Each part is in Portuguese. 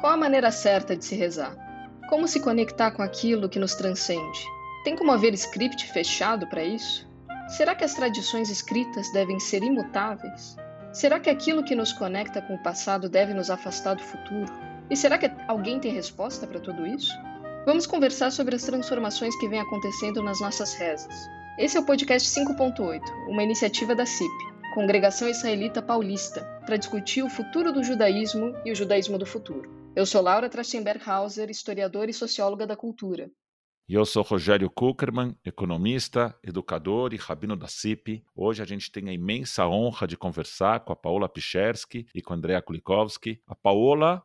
Qual a maneira certa de se rezar? Como se conectar com aquilo que nos transcende? Tem como haver script fechado para isso? Será que as tradições escritas devem ser imutáveis? Será que aquilo que nos conecta com o passado deve nos afastar do futuro? E será que alguém tem resposta para tudo isso? Vamos conversar sobre as transformações que vêm acontecendo nas nossas rezas. Esse é o podcast 5.8, uma iniciativa da CIP, Congregação Israelita Paulista, para discutir o futuro do judaísmo e o judaísmo do futuro. Eu sou Laura Trachtenberg-Hauser, historiadora e socióloga da cultura. E eu sou Rogério Kuckerman, economista, educador e rabino da CIP. Hoje a gente tem a imensa honra de conversar com a Paola Pichersky e com a Andrea Kulikowski. A Paola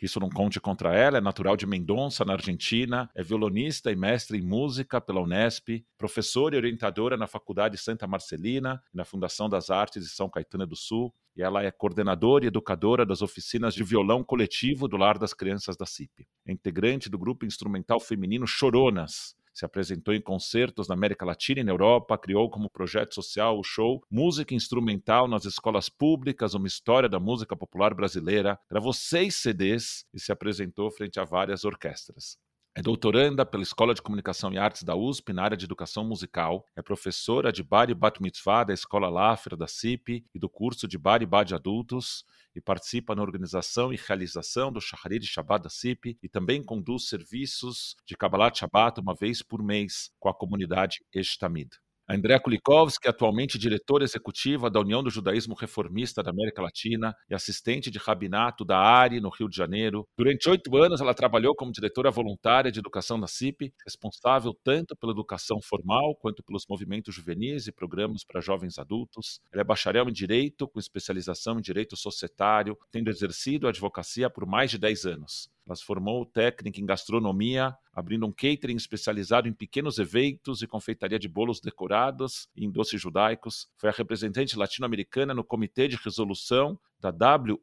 que isso não conte contra ela, é natural de Mendonça, na Argentina, é violonista e mestre em música pela Unesp, professora e orientadora na Faculdade Santa Marcelina e na Fundação das Artes de São Caetano do Sul, e ela é coordenadora e educadora das oficinas de violão coletivo do Lar das Crianças da CIP. É integrante do grupo instrumental feminino Choronas, se apresentou em concertos na América Latina e na Europa, criou como projeto social o show Música Instrumental nas Escolas Públicas, uma história da música popular brasileira, gravou seis CDs e se apresentou frente a várias orquestras. É doutoranda pela Escola de Comunicação e Artes da USP na área de Educação Musical. É professora de Bar e Bat Mitzvah da Escola Lafra da CIP e do curso de Bar e Bat Adultos e participa na organização e realização do Shaharit Shabbat da CIP e também conduz serviços de Kabbalat Shabbat uma vez por mês com a comunidade Estamid. Andrea Kulikovski, atualmente diretora executiva da União do Judaísmo Reformista da América Latina e assistente de rabinato da ARI, no Rio de Janeiro. Durante oito anos, ela trabalhou como diretora voluntária de educação da CIP, responsável tanto pela educação formal quanto pelos movimentos juvenis e programas para jovens adultos. Ela é bacharel em Direito, com especialização em Direito Societário, tendo exercido a advocacia por mais de dez anos. Ela se formou técnica em gastronomia, abrindo um catering especializado em pequenos eventos e confeitaria de bolos decorados e em doces judaicos. Foi a representante latino-americana no Comitê de Resolução da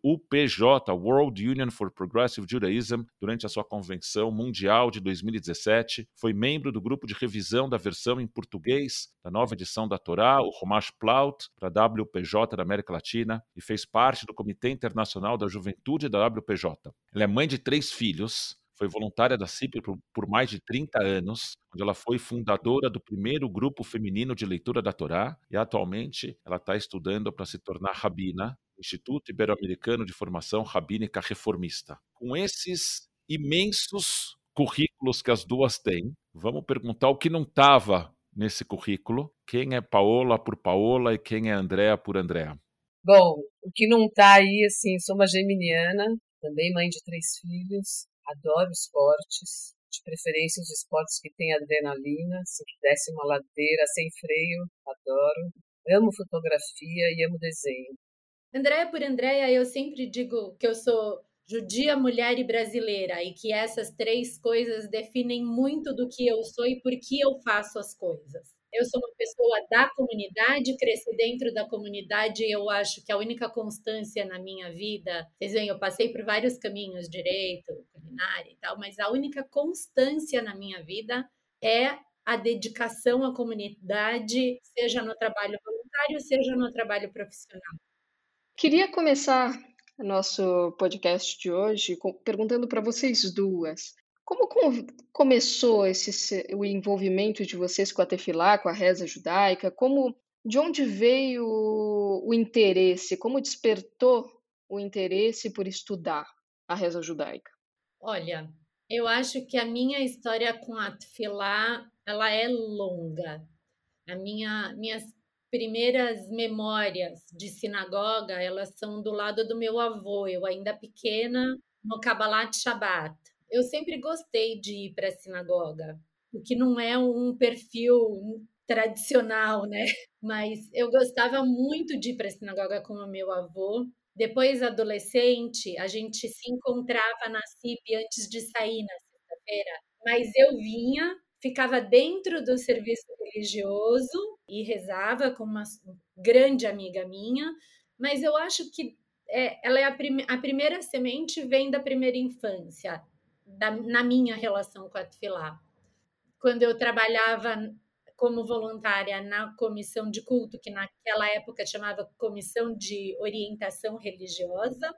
WUPJ, World Union for Progressive Judaism, durante a sua convenção mundial de 2017. Foi membro do grupo de revisão da versão em português da nova edição da Torá, o Romash Plaut, para a WPJ da América Latina, e fez parte do Comitê Internacional da Juventude da WPJ. Ela é mãe de três filhos, foi voluntária da CIP por, por, mais de 30 anos, onde ela foi fundadora do primeiro grupo feminino de leitura da Torá, e atualmente ela está estudando para se tornar rabina Instituto Ibero-Americano de Formação Rabínica Reformista. Com esses imensos currículos que as duas têm, vamos perguntar o que não estava nesse currículo. Quem é Paola por Paola e quem é Andréa por Andréa? Bom, o que não está aí, assim, sou uma geminiana, também mãe de três filhos, adoro esportes, de preferência os esportes que têm adrenalina, se desce uma ladeira sem freio, adoro. Amo fotografia e amo desenho. Andréia por Andréia, eu sempre digo que eu sou judia, mulher e brasileira e que essas três coisas definem muito do que eu sou e por que eu faço as coisas. Eu sou uma pessoa da comunidade, cresci dentro da comunidade eu acho que a única constância na minha vida, vocês veem, eu passei por vários caminhos, direito, culinária e tal, mas a única constância na minha vida é a dedicação à comunidade, seja no trabalho voluntário, seja no trabalho profissional. Queria começar nosso podcast de hoje perguntando para vocês duas. Como começou esse, o envolvimento de vocês com a tefilá, com a reza judaica? Como, de onde veio o interesse? Como despertou o interesse por estudar a reza judaica? Olha, eu acho que a minha história com a tefilá, ela é longa. A minha, minhas primeiras memórias de sinagoga, elas são do lado do meu avô, eu ainda pequena, no Kabbalat Shabbat. Eu sempre gostei de ir para a sinagoga, o que não é um perfil tradicional, né? Mas eu gostava muito de ir para a sinagoga com o meu avô. Depois, adolescente, a gente se encontrava na CIP antes de sair na sexta-feira, mas eu vinha ficava dentro do serviço religioso e rezava com uma grande amiga minha, mas eu acho que é, ela é a, prim a, primeira semente vem da primeira infância, da, na minha relação com a Tfilá. Quando eu trabalhava como voluntária na comissão de culto, que naquela época chamava Comissão de Orientação Religiosa,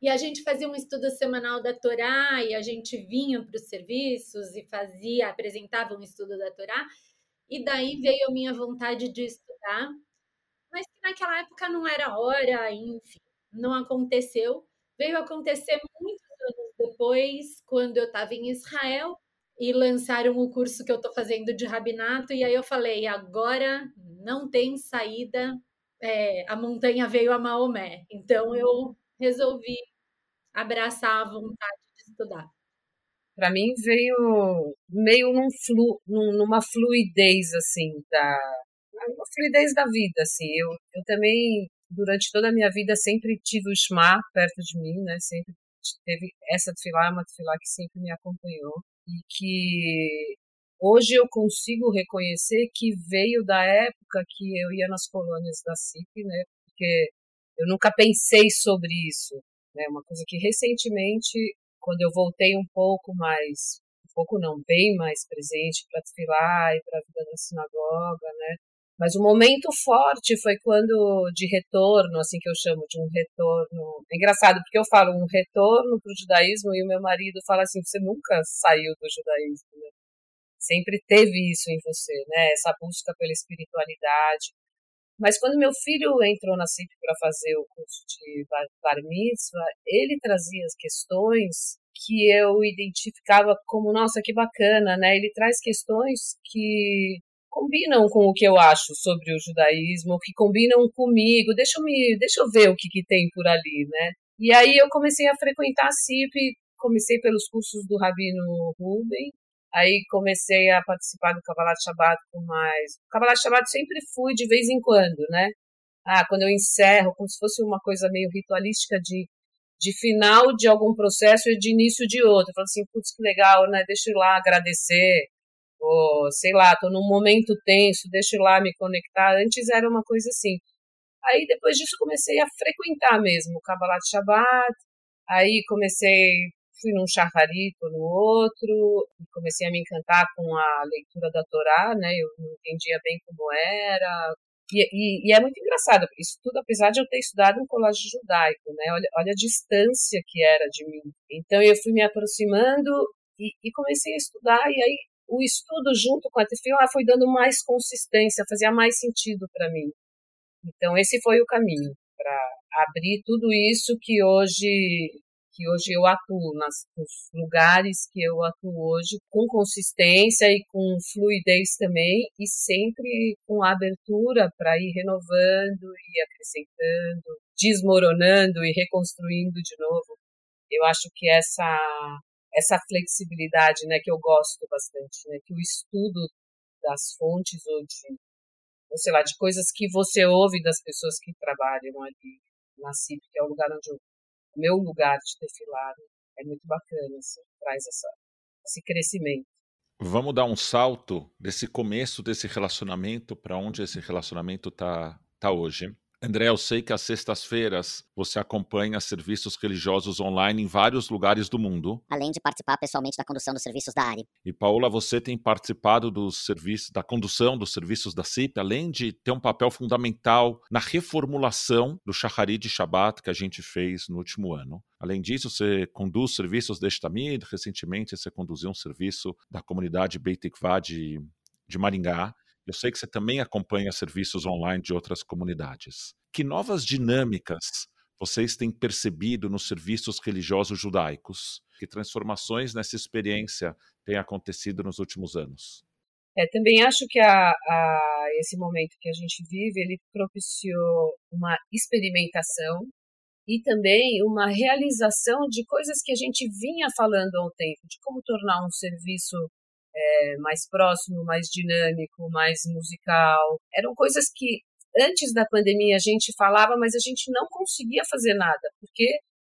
e a gente fazia um estudo semanal da Torá e a gente vinha para os serviços e fazia, apresentava um estudo da Torá. E daí veio a minha vontade de estudar, mas que naquela época não era hora, enfim, não aconteceu. Veio acontecer muitos anos depois, quando eu estava em Israel e lançaram o curso que eu estou fazendo de rabinato, e aí eu falei: agora não tem saída, é, a montanha veio a Maomé. Então eu resolvi abraçar a vontade de estudar. Para mim veio meio num flu, numa fluidez assim da uma fluidez da vida assim. Eu, eu também durante toda a minha vida sempre tive o Shema perto de mim, né? Sempre teve essa tefilá, uma tefilá que sempre me acompanhou e que hoje eu consigo reconhecer que veio da época que eu ia nas colônias da CIP, né? Porque eu nunca pensei sobre isso, né? Uma coisa que recentemente, quando eu voltei um pouco mais, um pouco não, bem mais presente para desfilar e para a vida da sinagoga, né? Mas o momento forte foi quando, de retorno, assim que eu chamo de um retorno. É engraçado, porque eu falo um retorno para o judaísmo e o meu marido fala assim: você nunca saiu do judaísmo, né? Sempre teve isso em você, né? Essa busca pela espiritualidade. Mas quando meu filho entrou na CIP para fazer o curso de Bar Mitzvah, ele trazia as questões que eu identificava como, nossa, que bacana, né? Ele traz questões que combinam com o que eu acho sobre o judaísmo, que combinam comigo. Deixa eu me, deixa eu ver o que, que tem por ali, né? E aí eu comecei a frequentar a CIP, comecei pelos cursos do Rabino Ruben, Aí comecei a participar do Kabbalah Shabbat com mais. O Kabbalah Shabbat sempre fui de vez em quando, né? Ah, quando eu encerro, como se fosse uma coisa meio ritualística de, de final de algum processo e de início de outro. Eu falo assim, putz, que legal, né? Deixa eu ir lá agradecer. Ou, sei lá, tô num momento tenso, deixa eu lá me conectar. Antes era uma coisa assim. Aí depois disso comecei a frequentar mesmo o Kabbalah Shabbat. Aí comecei fui num charrarito no outro, comecei a me encantar com a leitura da Torá, né? Eu não entendia bem como era. E, e, e é muito engraçado, isso tudo apesar de eu ter estudado um colégio judaico, né? Olha, olha a distância que era de mim. Então eu fui me aproximando e, e comecei a estudar, e aí o estudo junto com a tefilá foi dando mais consistência, fazia mais sentido para mim. Então esse foi o caminho para abrir tudo isso que hoje que hoje eu atuo nas, nos lugares que eu atuo hoje com consistência e com fluidez também e sempre com abertura para ir renovando e acrescentando, desmoronando e reconstruindo de novo. Eu acho que essa essa flexibilidade, né, que eu gosto bastante, né, que o estudo das fontes ou de, ou sei lá, de coisas que você ouve das pessoas que trabalham ali na CIP, que é o lugar onde eu meu lugar de desfilar é muito bacana, assim, traz essa, esse crescimento. Vamos dar um salto desse começo desse relacionamento para onde esse relacionamento está tá hoje. André, eu sei que às sextas-feiras você acompanha serviços religiosos online em vários lugares do mundo. Além de participar pessoalmente da condução dos serviços da ARI. E Paula, você tem participado dos serviços, da condução dos serviços da CIP, além de ter um papel fundamental na reformulação do Shahari de Shabbat que a gente fez no último ano. Além disso, você conduz serviços de Tamid. Recentemente, você conduziu um serviço da comunidade Beit Tikvah de, de Maringá. Eu sei que você também acompanha serviços online de outras comunidades. Que novas dinâmicas vocês têm percebido nos serviços religiosos judaicos? Que transformações nessa experiência têm acontecido nos últimos anos? É, também acho que a, a, esse momento que a gente vive, ele propiciou uma experimentação e também uma realização de coisas que a gente vinha falando há um tempo, de como tornar um serviço é, mais próximo, mais dinâmico, mais musical. Eram coisas que antes da pandemia a gente falava, mas a gente não conseguia fazer nada, porque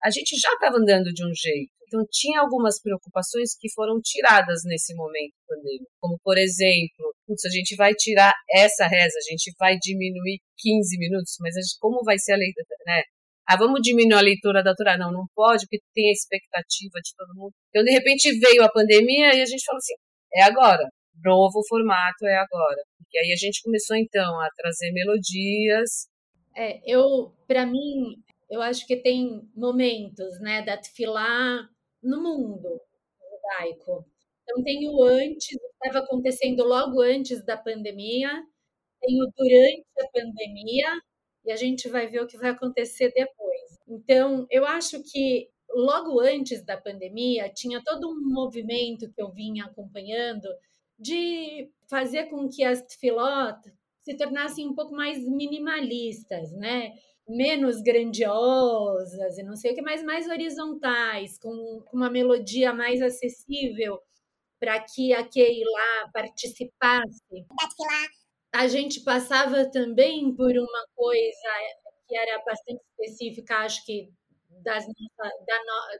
a gente já estava andando de um jeito. Então tinha algumas preocupações que foram tiradas nesse momento pandêmico, como por exemplo, putz, a gente vai tirar essa reza, a gente vai diminuir 15 minutos, mas gente, como vai ser a leitura, né? Ah, vamos diminuir a leitura da Torá. Não, não pode, porque tem a expectativa de todo mundo. Então, de repente, veio a pandemia e a gente falou assim, é agora. Novo formato é agora. E aí a gente começou então a trazer melodias. É, eu, para mim, eu acho que tem momentos, né, da tefilá no mundo judaico. Então tem o antes, estava acontecendo logo antes da pandemia, tem o durante a pandemia e a gente vai ver o que vai acontecer depois. Então, eu acho que logo antes da pandemia tinha todo um movimento que eu vinha acompanhando de fazer com que as tefilot se tornassem um pouco mais minimalistas, né? Menos grandiosas e não sei o que, mas mais horizontais, com uma melodia mais acessível para que a Keila participasse. A gente passava também por uma coisa que era bastante específica, acho que das, da, no,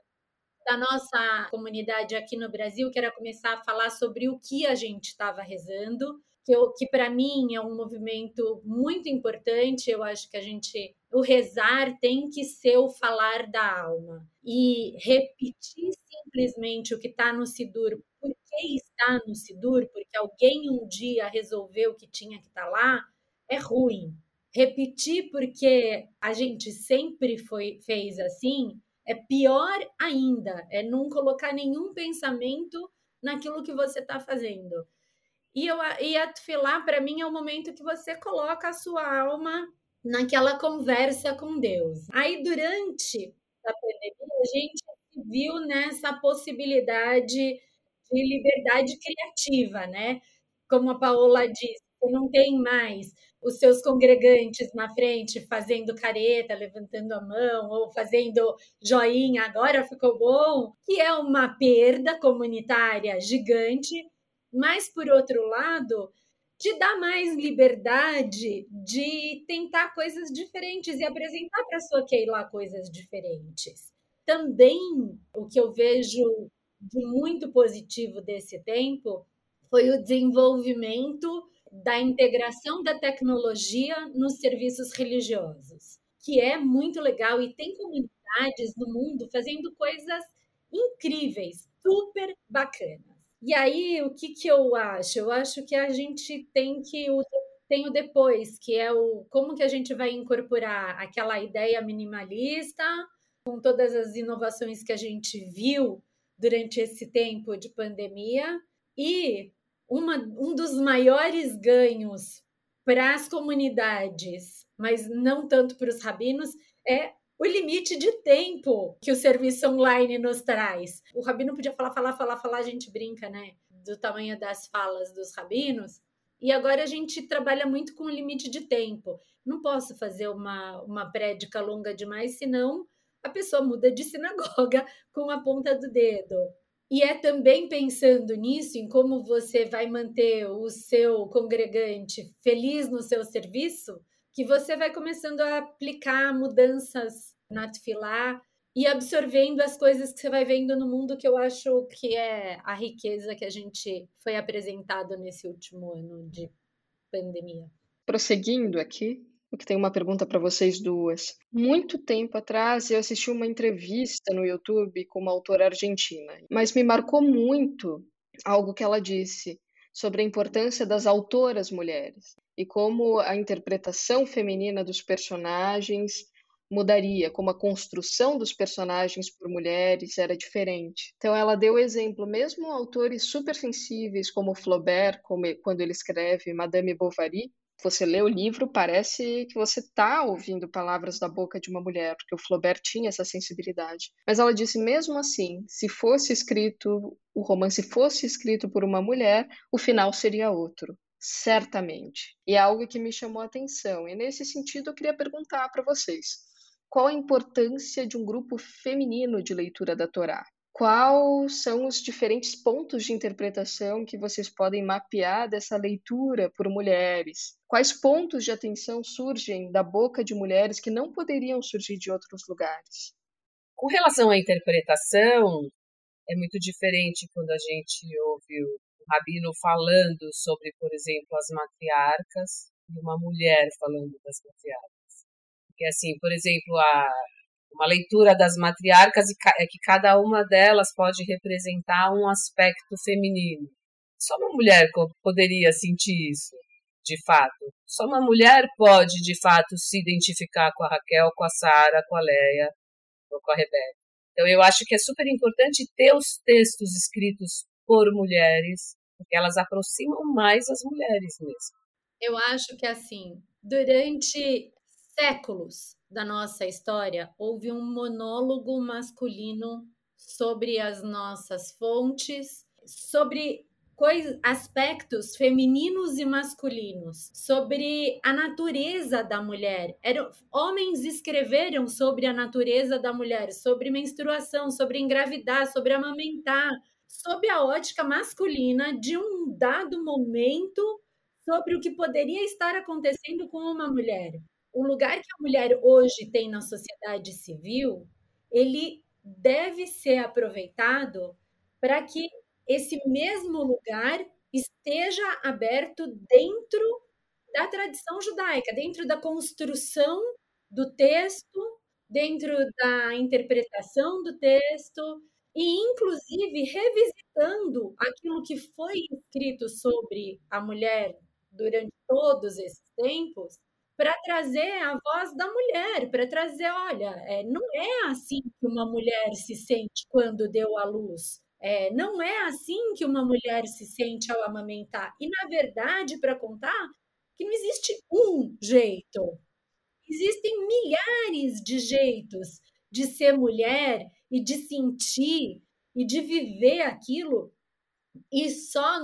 da nossa comunidade aqui no Brasil, que era começar a falar sobre o que a gente estava rezando, que, que para mim é um movimento muito importante. Eu acho que a gente, o rezar tem que ser o falar da alma e repetir simplesmente o que está no Sidur, por que está no Sidur, porque alguém um dia resolveu que tinha que estar tá lá, é ruim. Repetir porque a gente sempre foi, fez assim é pior ainda, é não colocar nenhum pensamento naquilo que você está fazendo. E, eu, e a para mim, é o momento que você coloca a sua alma naquela conversa com Deus. Aí, durante a pandemia, a gente viu nessa possibilidade de liberdade criativa, né? Como a Paola disse, não tem mais os seus congregantes na frente fazendo careta, levantando a mão ou fazendo joinha, agora ficou bom, que é uma perda comunitária gigante, mas por outro lado, te dá mais liberdade de tentar coisas diferentes e apresentar para sua Keila coisas diferentes. Também o que eu vejo de muito positivo desse tempo foi o desenvolvimento da integração da tecnologia nos serviços religiosos, que é muito legal e tem comunidades no mundo fazendo coisas incríveis, super bacanas. E aí, o que, que eu acho? Eu acho que a gente tem que tem o depois, que é o como que a gente vai incorporar aquela ideia minimalista com todas as inovações que a gente viu durante esse tempo de pandemia e uma, um dos maiores ganhos para as comunidades, mas não tanto para os rabinos, é o limite de tempo que o serviço online nos traz. O rabino podia falar, falar, falar, falar, a gente brinca, né? Do tamanho das falas dos rabinos. E agora a gente trabalha muito com o limite de tempo. Não posso fazer uma, uma prédica longa demais, senão a pessoa muda de sinagoga com a ponta do dedo. E é também pensando nisso, em como você vai manter o seu congregante feliz no seu serviço, que você vai começando a aplicar mudanças na Tfilá e absorvendo as coisas que você vai vendo no mundo, que eu acho que é a riqueza que a gente foi apresentado nesse último ano de pandemia. Prosseguindo aqui, que tem uma pergunta para vocês duas. Muito tempo atrás eu assisti uma entrevista no YouTube com uma autora argentina, mas me marcou muito algo que ela disse sobre a importância das autoras mulheres e como a interpretação feminina dos personagens mudaria, como a construção dos personagens por mulheres era diferente. Então ela deu exemplo, mesmo autores super sensíveis como Flaubert, como quando ele escreve Madame Bovary, você lê o livro, parece que você está ouvindo palavras da boca de uma mulher, porque o Flaubert tinha essa sensibilidade. Mas ela disse, mesmo assim, se fosse escrito, o romance fosse escrito por uma mulher, o final seria outro. Certamente. E é algo que me chamou a atenção. E nesse sentido, eu queria perguntar para vocês: qual a importância de um grupo feminino de leitura da Torá? Quais são os diferentes pontos de interpretação que vocês podem mapear dessa leitura por mulheres? Quais pontos de atenção surgem da boca de mulheres que não poderiam surgir de outros lugares? Com relação à interpretação, é muito diferente quando a gente ouve o rabino falando sobre, por exemplo, as matriarcas e uma mulher falando das matriarcas. Porque, assim, por exemplo, a uma leitura das matriarcas é que cada uma delas pode representar um aspecto feminino. Só uma mulher poderia sentir isso, de fato. Só uma mulher pode, de fato, se identificar com a Raquel, com a Sara, com a Leia ou com a Rebeca. Então, eu acho que é super importante ter os textos escritos por mulheres, porque elas aproximam mais as mulheres mesmo. Eu acho que, assim, durante séculos da nossa história, houve um monólogo masculino sobre as nossas fontes, sobre coisas, aspectos femininos e masculinos, sobre a natureza da mulher. Eram, homens escreveram sobre a natureza da mulher, sobre menstruação, sobre engravidar, sobre amamentar, sob a ótica masculina de um dado momento sobre o que poderia estar acontecendo com uma mulher. O lugar que a mulher hoje tem na sociedade civil, ele deve ser aproveitado para que esse mesmo lugar esteja aberto dentro da tradição judaica, dentro da construção do texto, dentro da interpretação do texto e inclusive revisitando aquilo que foi escrito sobre a mulher durante todos esses tempos para trazer a voz da mulher, para trazer, olha, é, não é assim que uma mulher se sente quando deu à luz. É, não é assim que uma mulher se sente ao amamentar. E, na verdade, para contar, que não existe um jeito. Existem milhares de jeitos de ser mulher e de sentir e de viver aquilo. E só,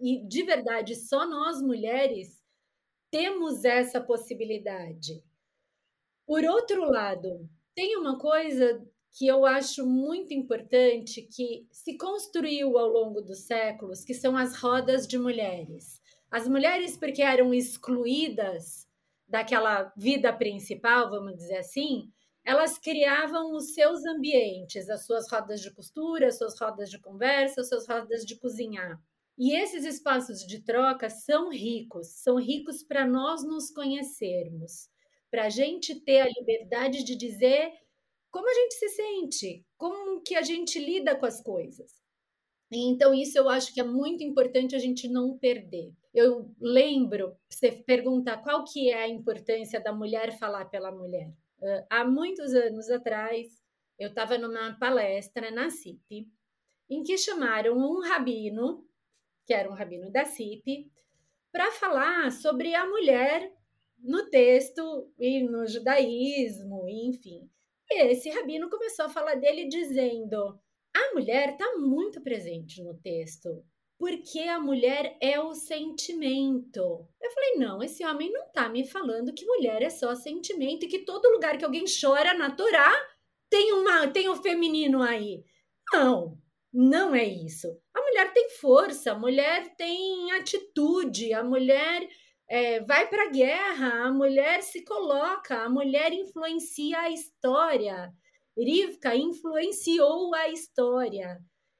e de verdade, só nós mulheres temos essa possibilidade. Por outro lado, tem uma coisa que eu acho muito importante que se construiu ao longo dos séculos, que são as rodas de mulheres. As mulheres, porque eram excluídas daquela vida principal, vamos dizer assim, elas criavam os seus ambientes, as suas rodas de costura, as suas rodas de conversa, as suas rodas de cozinhar. E esses espaços de troca são ricos, são ricos para nós nos conhecermos, para a gente ter a liberdade de dizer como a gente se sente, como que a gente lida com as coisas. Então, isso eu acho que é muito importante a gente não perder. Eu lembro, você pergunta qual que é a importância da mulher falar pela mulher. Há muitos anos atrás, eu estava numa palestra na CIP, em que chamaram um rabino, que era um rabino da CIP, para falar sobre a mulher no texto e no judaísmo, enfim. E esse rabino começou a falar dele dizendo: a mulher está muito presente no texto, porque a mulher é o sentimento. Eu falei: não, esse homem não está me falando que mulher é só sentimento e que todo lugar que alguém chora na Torá tem, uma, tem o um feminino aí. Não, não é isso. A mulher tem força, a mulher tem atitude, a mulher é, vai para a guerra, a mulher se coloca, a mulher influencia a história. Rivka influenciou a história.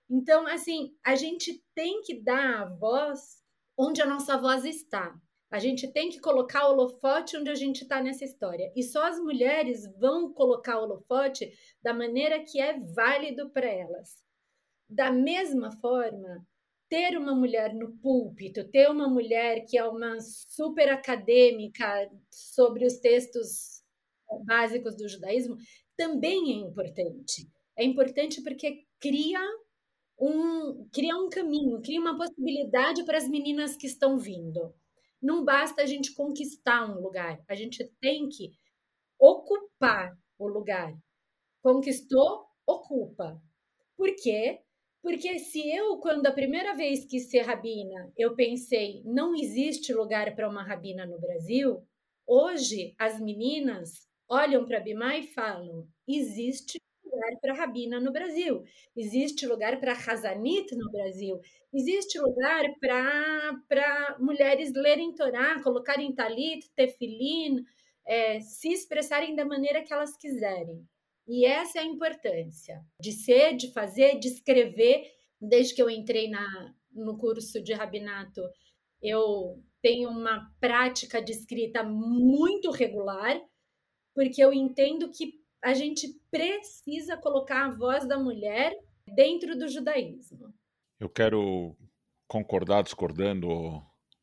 Então, assim, a gente tem que dar a voz onde a nossa voz está. A gente tem que colocar o holofote onde a gente está nessa história. E só as mulheres vão colocar o holofote da maneira que é válido para elas. Da mesma forma, ter uma mulher no púlpito, ter uma mulher que é uma super acadêmica sobre os textos básicos do judaísmo, também é importante. É importante porque cria um, cria um caminho, cria uma possibilidade para as meninas que estão vindo. Não basta a gente conquistar um lugar, a gente tem que ocupar o lugar. Conquistou, ocupa. Por quê? Porque se eu, quando a primeira vez quis ser rabina, eu pensei, não existe lugar para uma rabina no Brasil, hoje as meninas olham para Bimá e falam, existe lugar para rabina no Brasil, existe lugar para Hazanit no Brasil, existe lugar para mulheres lerem Torá, colocarem talit, tefilin, é, se expressarem da maneira que elas quiserem. E essa é a importância de ser, de fazer, de escrever. Desde que eu entrei na, no curso de rabinato, eu tenho uma prática de escrita muito regular, porque eu entendo que a gente precisa colocar a voz da mulher dentro do judaísmo. Eu quero concordar discordando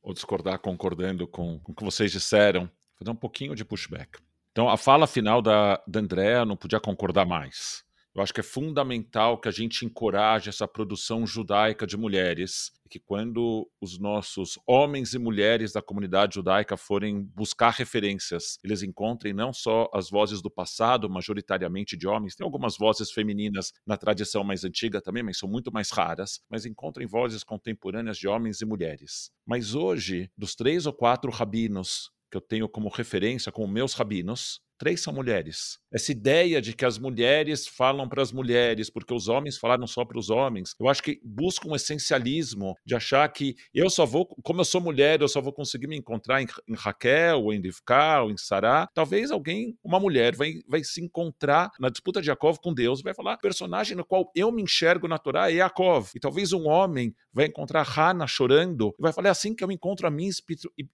ou discordar concordando com, com o que vocês disseram, fazer um pouquinho de pushback. Então, a fala final da, da não podia concordar mais. Eu acho que é fundamental que a gente encoraje essa produção judaica de mulheres, que quando os nossos homens e mulheres da comunidade judaica forem buscar referências, eles encontrem não só as vozes do passado, majoritariamente de homens, tem algumas vozes femininas na tradição mais antiga também, mas são muito mais raras, mas encontrem vozes contemporâneas de homens e mulheres. Mas hoje, dos três ou quatro rabinos que eu tenho como referência, como meus rabinos, três são mulheres. Essa ideia de que as mulheres falam para as mulheres, porque os homens falaram só para os homens, eu acho que busca um essencialismo de achar que eu só vou, como eu sou mulher, eu só vou conseguir me encontrar em, em Raquel, ou em Rivka, ou em Sará. Talvez alguém, uma mulher, vai, vai se encontrar na disputa de Yaakov com Deus, vai falar, personagem no qual eu me enxergo na Torá é Yaakov. E talvez um homem vai encontrar Hannah chorando e vai falar, é assim que eu encontro a minha,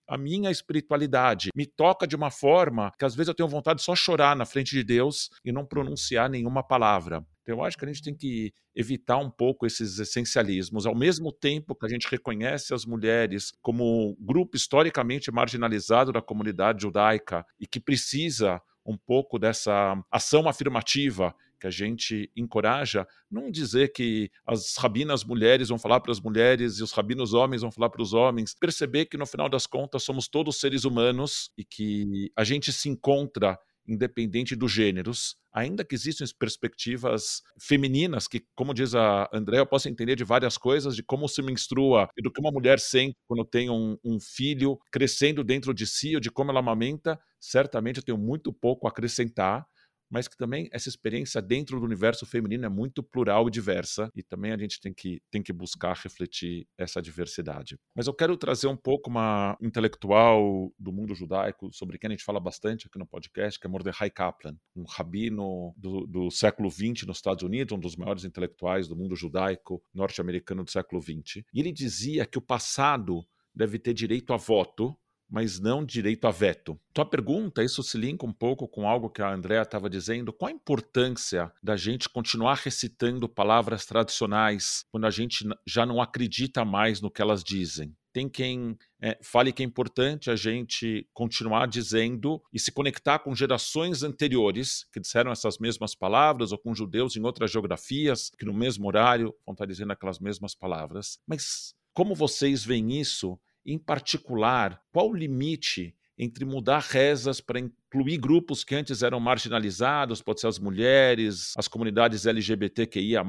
a minha espiritualidade. Me toca de uma forma que às vezes eu tenho vontade pode só chorar na frente de Deus e não pronunciar nenhuma palavra. Então, eu acho que a gente tem que evitar um pouco esses essencialismos, ao mesmo tempo que a gente reconhece as mulheres como grupo historicamente marginalizado da comunidade judaica e que precisa um pouco dessa ação afirmativa que a gente encoraja, não dizer que as rabinas mulheres vão falar para as mulheres e os rabinos homens vão falar para os homens, perceber que no final das contas somos todos seres humanos e que a gente se encontra independente dos gêneros, ainda que existam perspectivas femininas que, como diz a André, eu posso entender de várias coisas, de como se menstrua e do que uma mulher sente quando tem um, um filho crescendo dentro de si, ou de como ela amamenta, certamente eu tenho muito pouco a acrescentar, mas que também essa experiência dentro do universo feminino é muito plural e diversa, e também a gente tem que, tem que buscar refletir essa diversidade. Mas eu quero trazer um pouco uma intelectual do mundo judaico, sobre quem a gente fala bastante aqui no podcast, que é Mordecai Kaplan, um rabino do, do século XX nos Estados Unidos, um dos maiores intelectuais do mundo judaico norte-americano do século XX. E ele dizia que o passado deve ter direito a voto, mas não direito a veto. Tua pergunta, isso se linka um pouco com algo que a Andrea estava dizendo. Qual a importância da gente continuar recitando palavras tradicionais quando a gente já não acredita mais no que elas dizem? Tem quem é, fale que é importante a gente continuar dizendo e se conectar com gerações anteriores que disseram essas mesmas palavras, ou com judeus em outras geografias que no mesmo horário vão estar dizendo aquelas mesmas palavras. Mas como vocês veem isso em particular, qual o limite entre mudar rezas para incluir grupos que antes eram marginalizados, pode ser as mulheres, as comunidades LGBTQIA,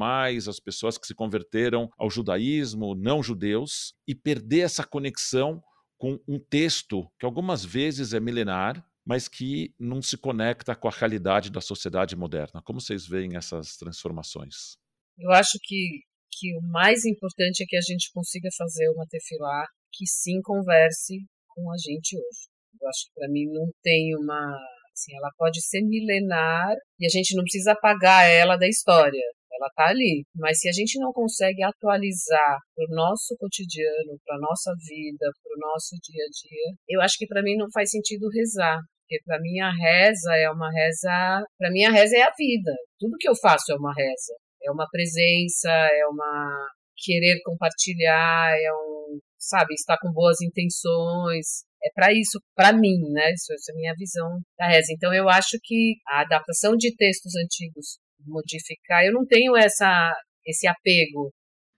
as pessoas que se converteram ao judaísmo, não judeus, e perder essa conexão com um texto que algumas vezes é milenar, mas que não se conecta com a realidade da sociedade moderna. Como vocês veem essas transformações? Eu acho que, que o mais importante é que a gente consiga fazer uma tefilá que sim converse com a gente hoje. Eu acho que para mim não tem uma. Assim, ela pode ser milenar e a gente não precisa apagar ela da história. Ela está ali. Mas se a gente não consegue atualizar para o nosso cotidiano, para a nossa vida, para o nosso dia a dia, eu acho que para mim não faz sentido rezar. Porque para mim a reza é uma reza. Para mim a reza é a vida. Tudo que eu faço é uma reza. É uma presença, é uma querer compartilhar, é um, sabe, estar com boas intenções. É para isso, para mim, né? Isso, essa é a minha visão da reza. Então eu acho que a adaptação de textos antigos modificar, eu não tenho essa esse apego.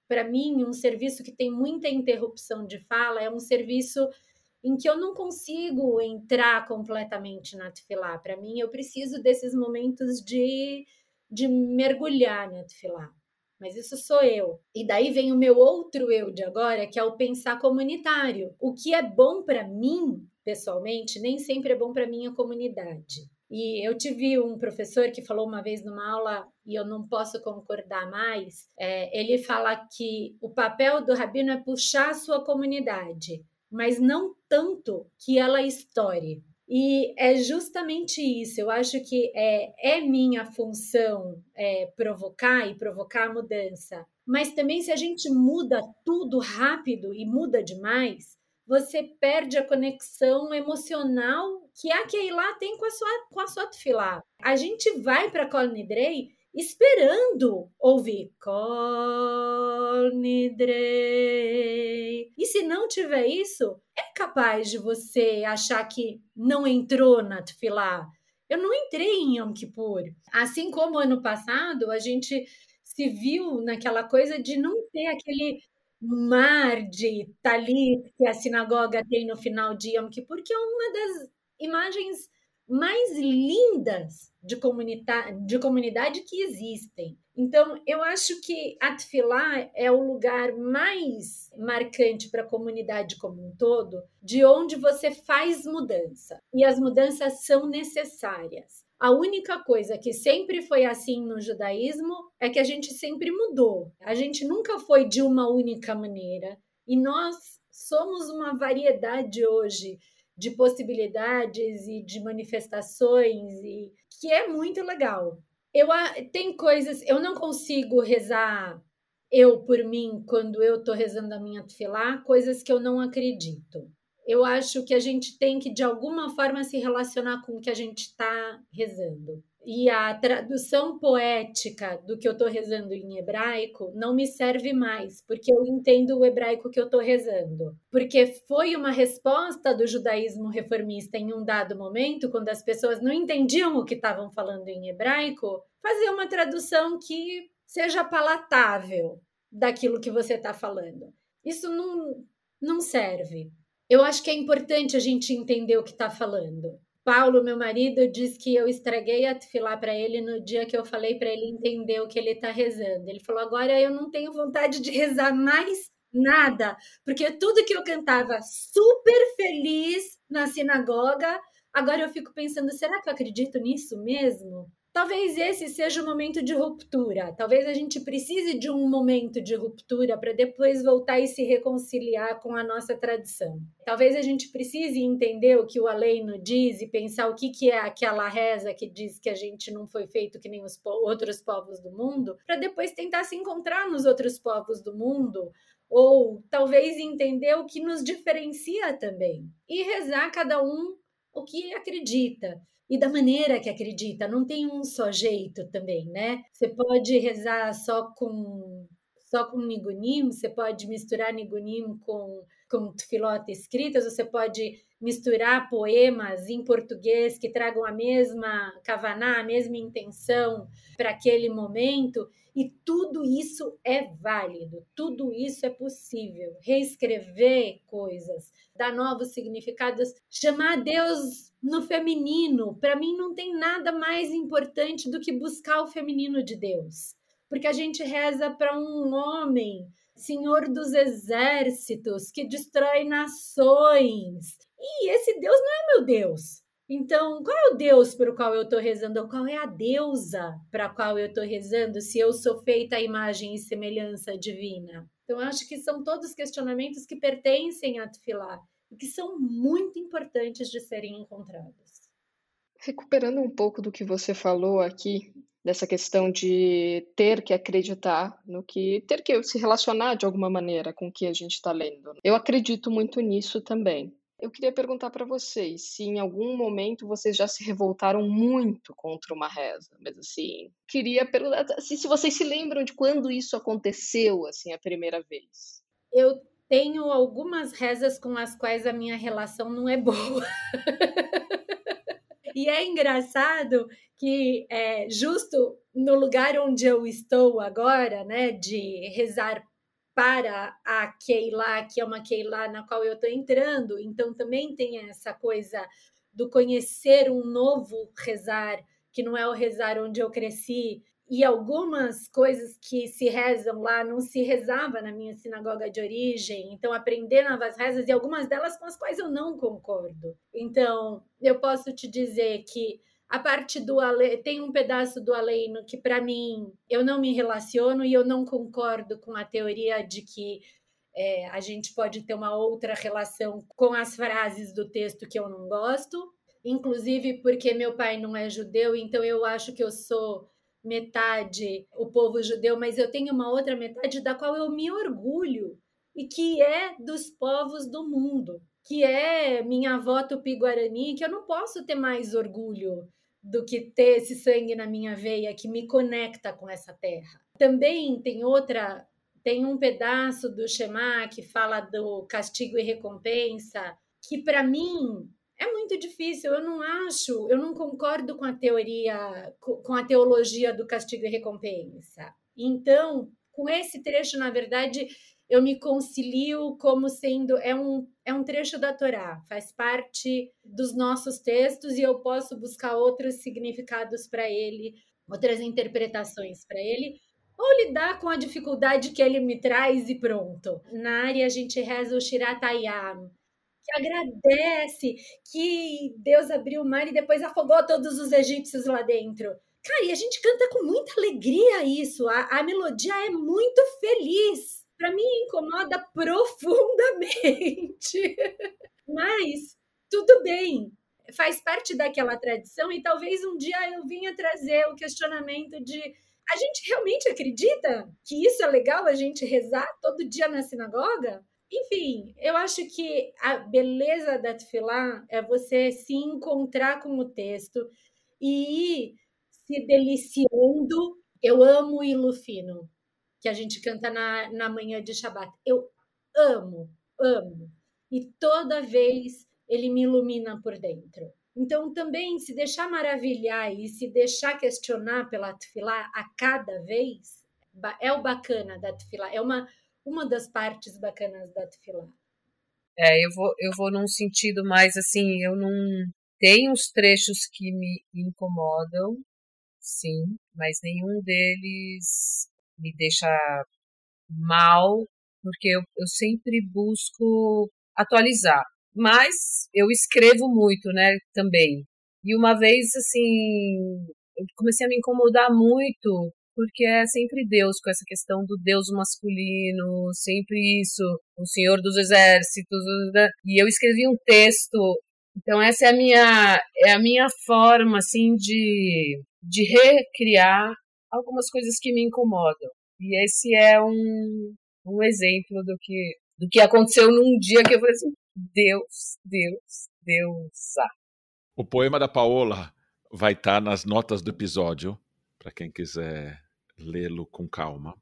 Para mim, um serviço que tem muita interrupção de fala é um serviço em que eu não consigo entrar completamente na tefilá. Para mim, eu preciso desses momentos de, de mergulhar na tefilá mas isso sou eu. E daí vem o meu outro eu de agora, que é o pensar comunitário. O que é bom para mim, pessoalmente, nem sempre é bom para minha comunidade. E eu tive um professor que falou uma vez numa aula, e eu não posso concordar mais, é, ele fala que o papel do rabino é puxar a sua comunidade, mas não tanto que ela estoure. E é justamente isso. Eu acho que é, é minha função é, provocar e provocar a mudança. Mas também, se a gente muda tudo rápido e muda demais, você perde a conexão emocional que a Keila tem com a sua, com a sua tefilá. A gente vai para a Colnidrei esperando ouvir Kol Nidrei. E se não tiver isso, é capaz de você achar que não entrou na Tfilá. Eu não entrei em Yom Kippur. Assim como ano passado, a gente se viu naquela coisa de não ter aquele mar de talit que a sinagoga tem no final de Yom Kippur, que é uma das imagens mais lindas de, de comunidade que existem. Então, eu acho que Atfilá é o lugar mais marcante para a comunidade como um todo, de onde você faz mudança. E as mudanças são necessárias. A única coisa que sempre foi assim no judaísmo é que a gente sempre mudou. A gente nunca foi de uma única maneira. E nós somos uma variedade hoje de possibilidades e de manifestações e que é muito legal. Eu tem coisas, eu não consigo rezar eu por mim quando eu tô rezando a minha tefilá, coisas que eu não acredito. Eu acho que a gente tem que de alguma forma se relacionar com o que a gente está rezando. E a tradução poética do que eu estou rezando em hebraico não me serve mais, porque eu entendo o hebraico que eu estou rezando. Porque foi uma resposta do judaísmo reformista em um dado momento, quando as pessoas não entendiam o que estavam falando em hebraico, fazer uma tradução que seja palatável daquilo que você está falando. Isso não, não serve. Eu acho que é importante a gente entender o que está falando. Paulo, meu marido, diz que eu estraguei a tefilá para ele no dia que eu falei para ele entender o que ele está rezando. Ele falou: agora eu não tenho vontade de rezar mais nada, porque tudo que eu cantava super feliz na sinagoga, agora eu fico pensando: será que eu acredito nisso mesmo? Talvez esse seja o momento de ruptura. Talvez a gente precise de um momento de ruptura para depois voltar e se reconciliar com a nossa tradição. Talvez a gente precise entender o que o Aleino diz e pensar o que, que é aquela reza que diz que a gente não foi feito que nem os po outros povos do mundo, para depois tentar se encontrar nos outros povos do mundo ou talvez entender o que nos diferencia também e rezar cada um o que acredita e da maneira que acredita. Não tem um só jeito também, né? Você pode rezar só com só com nigunim, você pode misturar nigunim com com escritas, você pode misturar poemas em português que tragam a mesma kavaná, a mesma intenção para aquele momento, e tudo isso é válido, tudo isso é possível. Reescrever coisas, dar novos significados, chamar Deus no feminino, para mim não tem nada mais importante do que buscar o feminino de Deus. Porque a gente reza para um homem Senhor dos exércitos, que destrói nações. E esse Deus não é meu Deus. Então, qual é o Deus para o qual eu estou rezando? Qual é a deusa para a qual eu estou rezando se eu sou feita à imagem e semelhança divina? Então, acho que são todos questionamentos que pertencem a Tfilá e que são muito importantes de serem encontrados. Recuperando um pouco do que você falou aqui, dessa questão de ter que acreditar no que, ter que se relacionar de alguma maneira com o que a gente está lendo. Eu acredito muito nisso também. Eu queria perguntar para vocês se em algum momento vocês já se revoltaram muito contra uma reza, mas assim, queria perguntar se, se vocês se lembram de quando isso aconteceu assim a primeira vez. Eu tenho algumas rezas com as quais a minha relação não é boa. E é engraçado que é, justo no lugar onde eu estou agora, né, de rezar para a Keila, que é uma Keila na qual eu estou entrando, então também tem essa coisa do conhecer um novo rezar, que não é o rezar onde eu cresci, e algumas coisas que se rezam lá não se rezava na minha sinagoga de origem, então aprender novas rezas e algumas delas com as quais eu não concordo. Então, eu posso te dizer que a parte do ale... tem um pedaço do aleino que para mim eu não me relaciono e eu não concordo com a teoria de que é, a gente pode ter uma outra relação com as frases do texto que eu não gosto, inclusive porque meu pai não é judeu, então eu acho que eu sou metade o povo judeu, mas eu tenho uma outra metade da qual eu me orgulho e que é dos povos do mundo, que é minha avó tupi-guarani, que eu não posso ter mais orgulho do que ter esse sangue na minha veia que me conecta com essa terra. Também tem outra, tem um pedaço do Shema que fala do castigo e recompensa, que para mim é muito difícil. Eu não acho, eu não concordo com a teoria, com a teologia do castigo e recompensa. Então, com esse trecho, na verdade, eu me concilio como sendo é um, é um trecho da Torá, faz parte dos nossos textos e eu posso buscar outros significados para ele, outras interpretações para ele, ou lidar com a dificuldade que ele me traz e pronto. Na área a gente reza o Shiratayam, que agradece que Deus abriu o mar e depois afogou todos os egípcios lá dentro. Cara, e a gente canta com muita alegria isso. A, a melodia é muito feliz para mim incomoda profundamente. Mas tudo bem, faz parte daquela tradição e talvez um dia eu vinha trazer o questionamento de a gente realmente acredita que isso é legal a gente rezar todo dia na sinagoga? Enfim, eu acho que a beleza da Tefilá é você se encontrar com o texto e ir se deliciando. Eu amo o Ilufino que a gente canta na, na manhã de Shabat. Eu amo, amo. E toda vez ele me ilumina por dentro. Então, também se deixar maravilhar e se deixar questionar pela Tfilá a cada vez é o bacana da Tfilá, é uma, uma das partes bacanas da Tfilá. É, eu vou, eu vou num sentido mais assim, eu não. Tem uns trechos que me incomodam, sim, mas nenhum deles me deixa mal, porque eu, eu sempre busco atualizar. Mas eu escrevo muito, né, também. E uma vez, assim, eu comecei a me incomodar muito, porque é sempre Deus, com essa questão do Deus masculino, sempre isso, o Senhor dos Exércitos, e eu escrevi um texto, então essa é a minha, é a minha forma, assim, de, de recriar algumas coisas que me incomodam. E esse é um, um exemplo do que, do que aconteceu num dia que eu falei assim: Deus, Deus, Deusa. O poema da Paola vai estar tá nas notas do episódio, para quem quiser lê-lo com calma.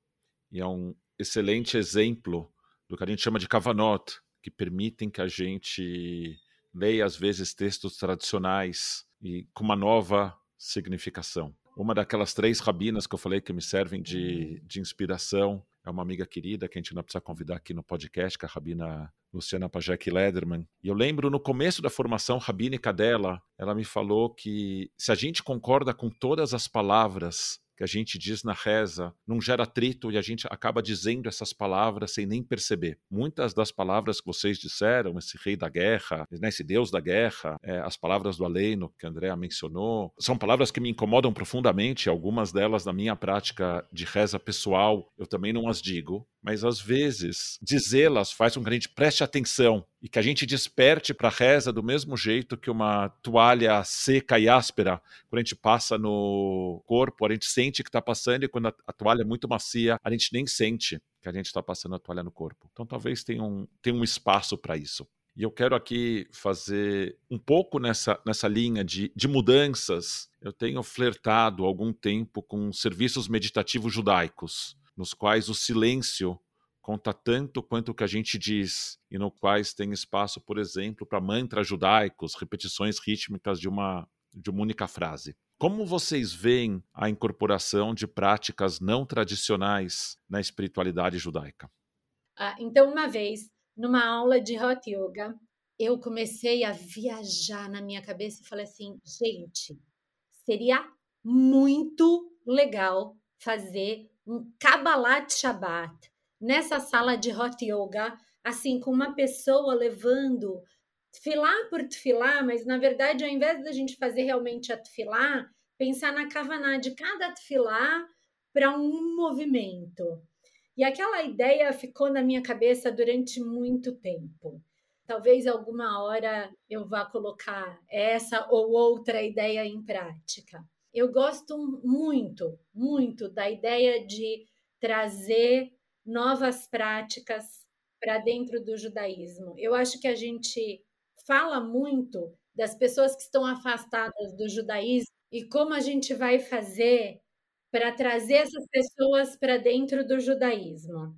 E é um excelente exemplo do que a gente chama de cavanot, que permitem que a gente leia, às vezes, textos tradicionais e com uma nova significação. Uma daquelas três rabinas que eu falei que me servem de, uhum. de inspiração é uma amiga querida que a gente não precisa convidar aqui no podcast, que é a rabina Luciana Pajek Lederman. E eu lembro no começo da formação rabínica dela, ela me falou que se a gente concorda com todas as palavras que a gente diz na reza não gera atrito e a gente acaba dizendo essas palavras sem nem perceber. Muitas das palavras que vocês disseram, esse rei da guerra, né, esse deus da guerra, é, as palavras do Aleino que a Andrea mencionou, são palavras que me incomodam profundamente. Algumas delas, na minha prática de reza pessoal, eu também não as digo, mas às vezes dizê-las faz com que a gente preste atenção e que a gente desperte para a reza do mesmo jeito que uma toalha seca e áspera, quando a gente passa no corpo, a gente sente que está passando, e quando a, toalha é muito macia, a gente nem sente que a gente está passando a toalha no corpo. Então talvez tenha um, tenha um espaço para isso. E eu quero aqui fazer um pouco nessa, nessa linha de, de mudanças. Eu tenho flertado algum tempo com serviços meditativos judaicos, nos quais o silêncio conta tanto quanto o que a gente diz, e no quais tem espaço, por exemplo, para mantras judaicos, repetições rítmicas de uma, de uma única frase. Como vocês veem a incorporação de práticas não tradicionais na espiritualidade judaica? Ah, então, uma vez, numa aula de Hot Yoga, eu comecei a viajar na minha cabeça e falei assim: gente, seria muito legal fazer Kabbalat Shabbat nessa sala de hot yoga, assim, com uma pessoa levando tefilá por tefilá, mas na verdade, ao invés da gente fazer realmente a tefilá, pensar na kavaná de cada tefilá para um movimento. E aquela ideia ficou na minha cabeça durante muito tempo. Talvez alguma hora eu vá colocar essa ou outra ideia em prática. Eu gosto muito, muito da ideia de trazer novas práticas para dentro do judaísmo. Eu acho que a gente fala muito das pessoas que estão afastadas do judaísmo e como a gente vai fazer para trazer essas pessoas para dentro do judaísmo.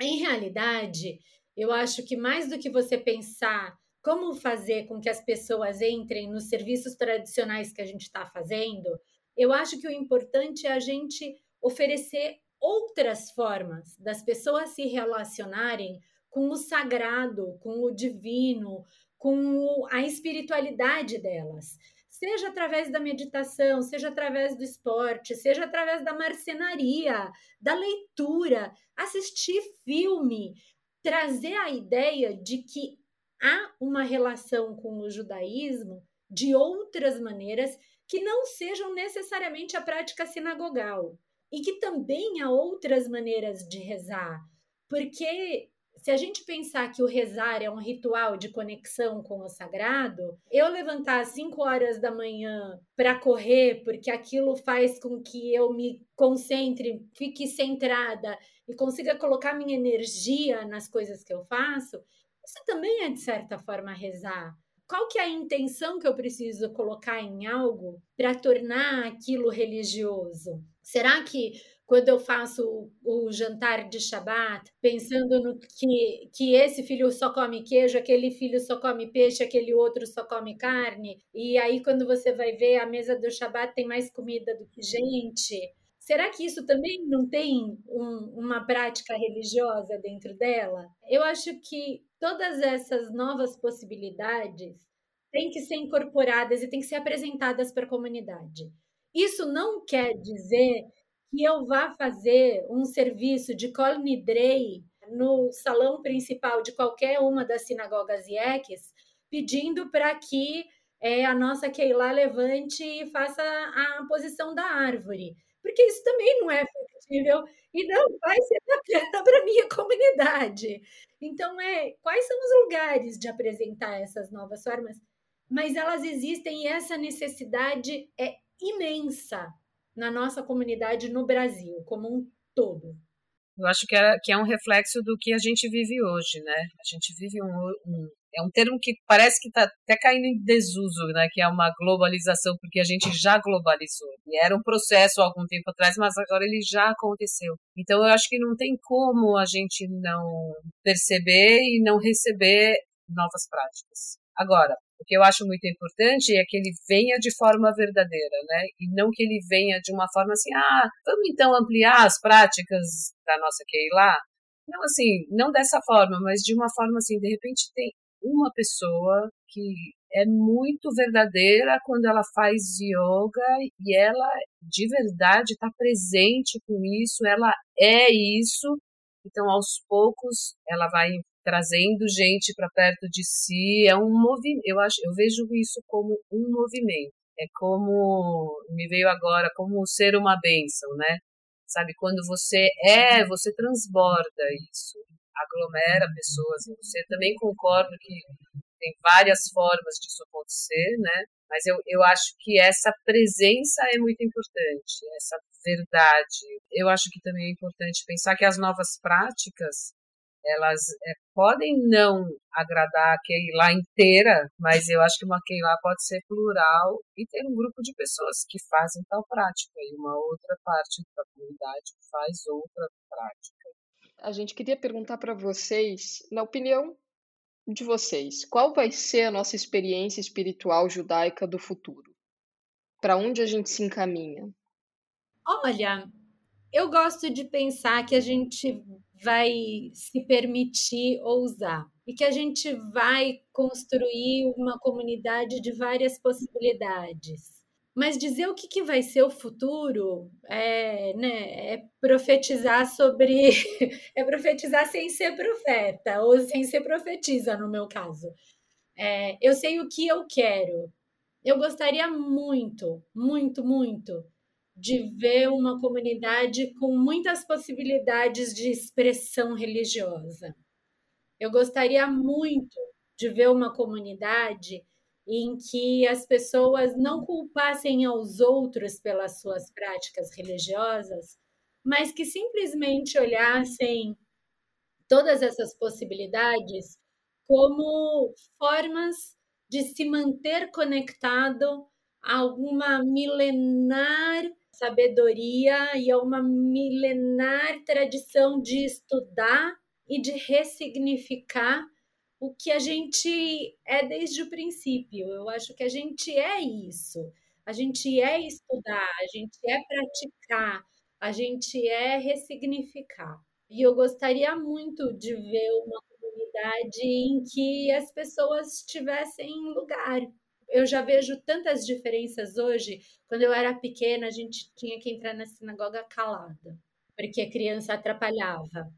Em realidade, eu acho que mais do que você pensar como fazer com que as pessoas entrem nos serviços tradicionais que a gente está fazendo, eu acho que o importante é a gente oferecer outras formas das pessoas se relacionarem com o sagrado, com o divino, com a espiritualidade delas. Seja através da meditação, seja através do esporte, seja através da marcenaria, da leitura, assistir filme, trazer a ideia de que há uma relação com o judaísmo de outras maneiras que não sejam necessariamente a prática sinagogal e que também há outras maneiras de rezar, porque se a gente pensar que o rezar é um ritual de conexão com o sagrado, eu levantar às 5 horas da manhã para correr, porque aquilo faz com que eu me concentre, fique centrada e consiga colocar minha energia nas coisas que eu faço, isso também é de certa forma rezar. Qual que é a intenção que eu preciso colocar em algo para tornar aquilo religioso? Será que quando eu faço o, jantar de Shabat, pensando no que, que esse filho só come queijo, aquele filho só come peixe, aquele outro só come carne, e aí quando você vai ver a mesa do Shabat tem mais comida do que gente. Será que isso também não tem um, uma prática religiosa dentro dela? Eu acho que todas essas novas possibilidades têm que ser incorporadas e têm que ser apresentadas para a comunidade. Isso não quer dizer que eu vá fazer um serviço de Kol Nidrei no salão principal de qualquer uma das sinagogas IECs, pedindo para que é, a nossa Keilah levante e faça a posição da árvore. Porque isso também não é factível e não vai ser bacana para a minha comunidade. Então, é, quais são os lugares de apresentar essas novas formas? Mas elas existem e essa necessidade é imensa na nossa comunidade no Brasil, como um todo. Eu acho que é, que é um reflexo do que a gente vive hoje, né? A gente vive um, um é um termo que parece que está até caindo em desuso, né? Que é uma globalização, porque a gente já globalizou. E era um processo há algum tempo atrás, mas agora ele já aconteceu. Então eu acho que não tem como a gente não perceber e não receber novas práticas. Agora, o que eu acho muito importante é que ele venha de forma verdadeira, né? E não que ele venha de uma forma assim, ah, vamos então ampliar as práticas da nossa Keilah. Não assim, não dessa forma, mas de uma forma assim, de repente tem uma pessoa que é muito verdadeira quando ela faz yoga e ela de verdade está presente com isso, ela é isso. Então, aos poucos, ela vai trazendo gente para perto de si. É um movimento. Eu acho, eu vejo isso como um movimento. É como me veio agora como ser uma bênção, né? Sabe quando você é, você transborda isso, aglomera pessoas. E você também concordo que tem várias formas disso acontecer, né? Mas eu, eu acho que essa presença é muito importante, essa verdade. Eu acho que também é importante pensar que as novas práticas elas é, podem não agradar a Keila inteira, mas eu acho que uma Keila pode ser plural e ter um grupo de pessoas que fazem tal prática e uma outra parte da comunidade faz outra prática. A gente queria perguntar para vocês, na opinião de vocês, qual vai ser a nossa experiência espiritual judaica do futuro? Para onde a gente se encaminha? Olha, eu gosto de pensar que a gente vai se permitir ousar e que a gente vai construir uma comunidade de várias possibilidades. Mas dizer o que, que vai ser o futuro é, né, é profetizar sobre. é profetizar sem ser profeta, ou sem ser profetiza, no meu caso. É, eu sei o que eu quero. Eu gostaria muito, muito, muito de ver uma comunidade com muitas possibilidades de expressão religiosa. Eu gostaria muito de ver uma comunidade em que as pessoas não culpassem aos outros pelas suas práticas religiosas, mas que simplesmente olhassem todas essas possibilidades como formas de se manter conectado a uma milenar sabedoria e a uma milenar tradição de estudar e de ressignificar o que a gente é desde o princípio. Eu acho que a gente é isso. A gente é estudar, a gente é praticar, a gente é ressignificar. E eu gostaria muito de ver uma comunidade em que as pessoas tivessem lugar. Eu já vejo tantas diferenças hoje. Quando eu era pequena, a gente tinha que entrar na sinagoga calada, porque a criança atrapalhava.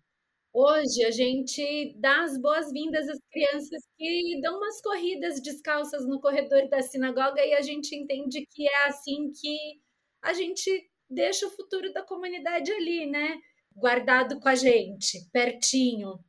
Hoje a gente dá as boas-vindas às crianças que dão umas corridas descalças no corredor da sinagoga e a gente entende que é assim que a gente deixa o futuro da comunidade ali, né? Guardado com a gente, pertinho.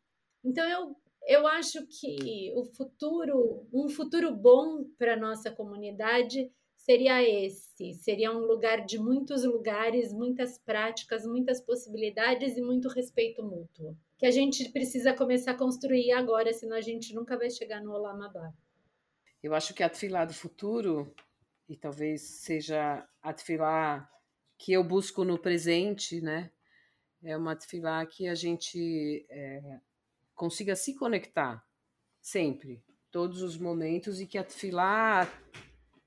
Então eu, eu acho que o futuro, um futuro bom para nossa comunidade seria esse, seria um lugar de muitos lugares, muitas práticas, muitas possibilidades e muito respeito mútuo que a gente precisa começar a construir agora, senão a gente nunca vai chegar no Olamabá. Eu acho que a do futuro, e talvez seja a que eu busco no presente, né? É uma Tfilá que a gente é, consiga se conectar sempre, todos os momentos, e que a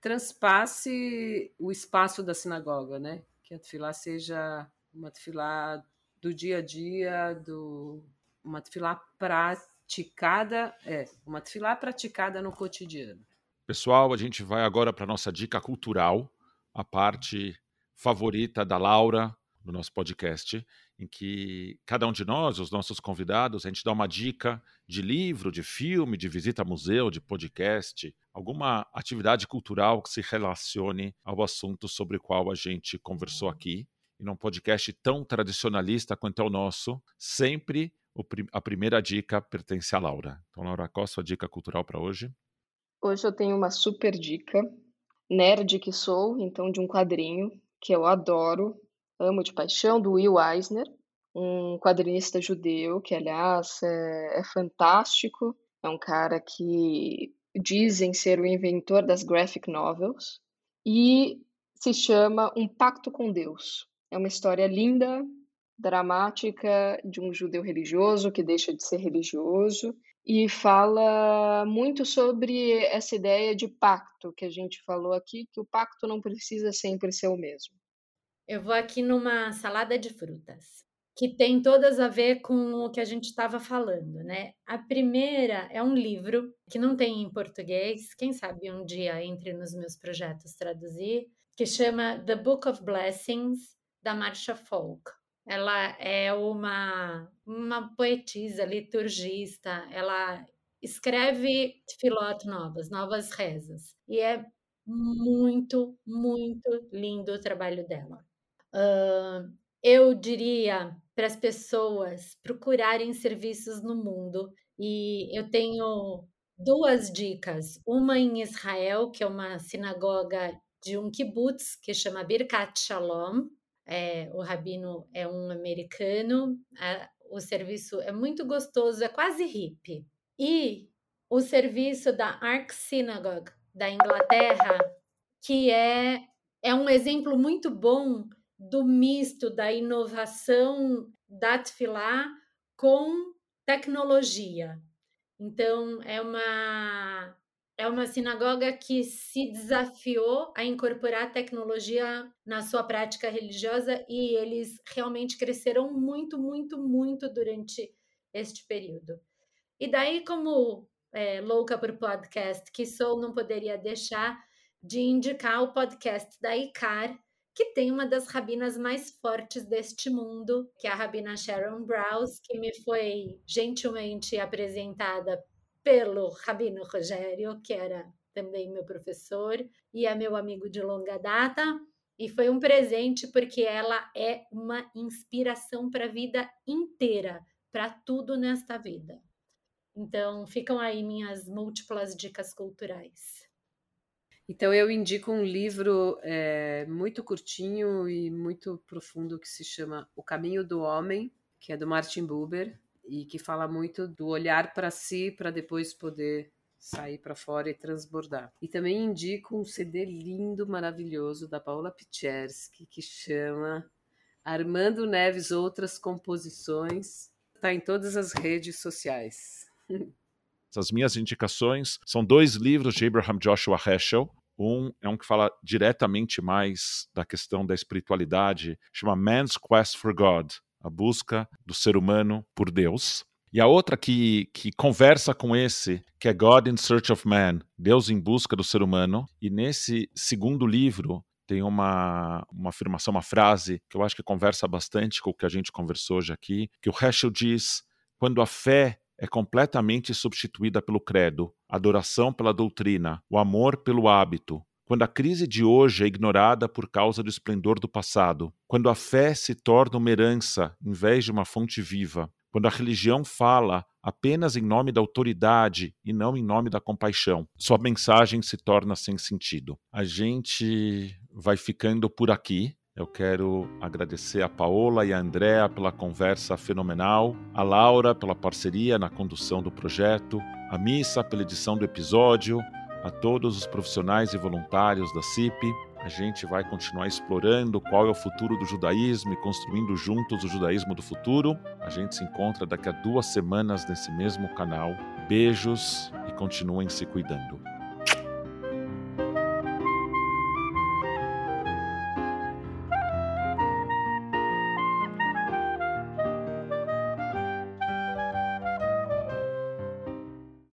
transpasse o espaço da sinagoga, né? Que a Tfilá seja uma Tfilá do dia a dia, do uma tefilá praticada, é, uma tefilá praticada no cotidiano. Pessoal, a gente vai agora para nossa dica cultural, a parte favorita da Laura no nosso podcast, em que cada um de nós, os nossos convidados, a gente dá uma dica de livro, de filme, de visita a museu, de podcast, alguma atividade cultural que se relacione ao assunto sobre o qual a gente conversou aqui e num podcast tão tradicionalista quanto é o nosso, sempre a primeira dica pertence a Laura. Então, Laura, qual a sua dica cultural para hoje? Hoje eu tenho uma super dica, nerd que sou, então de um quadrinho que eu adoro, amo de paixão, do Will Eisner, um quadrinista judeu que, aliás, é, é fantástico. É um cara que dizem ser o inventor das graphic novels e se chama Um Pacto com Deus. É uma história linda, dramática de um judeu religioso que deixa de ser religioso e fala muito sobre essa ideia de pacto que a gente falou aqui, que o pacto não precisa sempre ser o mesmo. Eu vou aqui numa salada de frutas, que tem todas a ver com o que a gente estava falando, né? A primeira é um livro que não tem em português, quem sabe um dia entre nos meus projetos traduzir, que chama The Book of Blessings, da Marcia Folk. Ela é uma, uma poetisa, liturgista, ela escreve filot novas, novas rezas. E é muito, muito lindo o trabalho dela. Uh, eu diria para as pessoas procurarem serviços no mundo, e eu tenho duas dicas. Uma em Israel, que é uma sinagoga de um kibbutz que chama Birkat Shalom, é, o rabino é um americano, o serviço é muito gostoso, é quase hippie. E o serviço da Ark Synagogue da Inglaterra, que é, é um exemplo muito bom do misto da inovação da Tfilá com tecnologia. Então, é uma é uma sinagoga que se desafiou a incorporar tecnologia na sua prática religiosa e eles realmente cresceram muito, muito, muito durante este período. E daí, como é, louca por podcast que sou, não poderia deixar de indicar o podcast da ICAR, que tem uma das rabinas mais fortes deste mundo, que é a rabina Sharon Browse, que me foi gentilmente apresentada pelo Rabino Rogério, que era também meu professor e é meu amigo de longa data. E foi um presente porque ela é uma inspiração para a vida inteira, para tudo nesta vida. Então, ficam aí minhas múltiplas dicas culturais. Então, eu indico um livro é, muito curtinho e muito profundo que se chama O Caminho do Homem, que é do Martin Buber e que fala muito do olhar para si para depois poder sair para fora e transbordar. E também indico um CD lindo, maravilhoso da Paula Pichersky que chama Armando Neves Outras Composições. Está em todas as redes sociais. As minhas indicações são dois livros de Abraham Joshua Heschel. Um é um que fala diretamente mais da questão da espiritualidade, chama Man's Quest for God, a busca do ser humano por Deus. E a outra que, que conversa com esse, que é God in Search of Man, Deus em busca do ser humano. E nesse segundo livro tem uma, uma afirmação, uma frase que eu acho que conversa bastante com o que a gente conversou hoje aqui, que o Heschel diz: quando a fé é completamente substituída pelo credo, a adoração pela doutrina, o amor pelo hábito, quando a crise de hoje é ignorada por causa do esplendor do passado, quando a fé se torna uma herança em vez de uma fonte viva, quando a religião fala apenas em nome da autoridade e não em nome da compaixão, sua mensagem se torna sem sentido. A gente vai ficando por aqui. Eu quero agradecer a Paola e a Andrea pela conversa fenomenal, a Laura pela parceria na condução do projeto, a Missa pela edição do episódio, a todos os profissionais e voluntários da CIP a gente vai continuar explorando qual é o futuro do judaísmo e construindo juntos o judaísmo do futuro. A gente se encontra daqui a duas semanas nesse mesmo canal. Beijos e continuem se cuidando.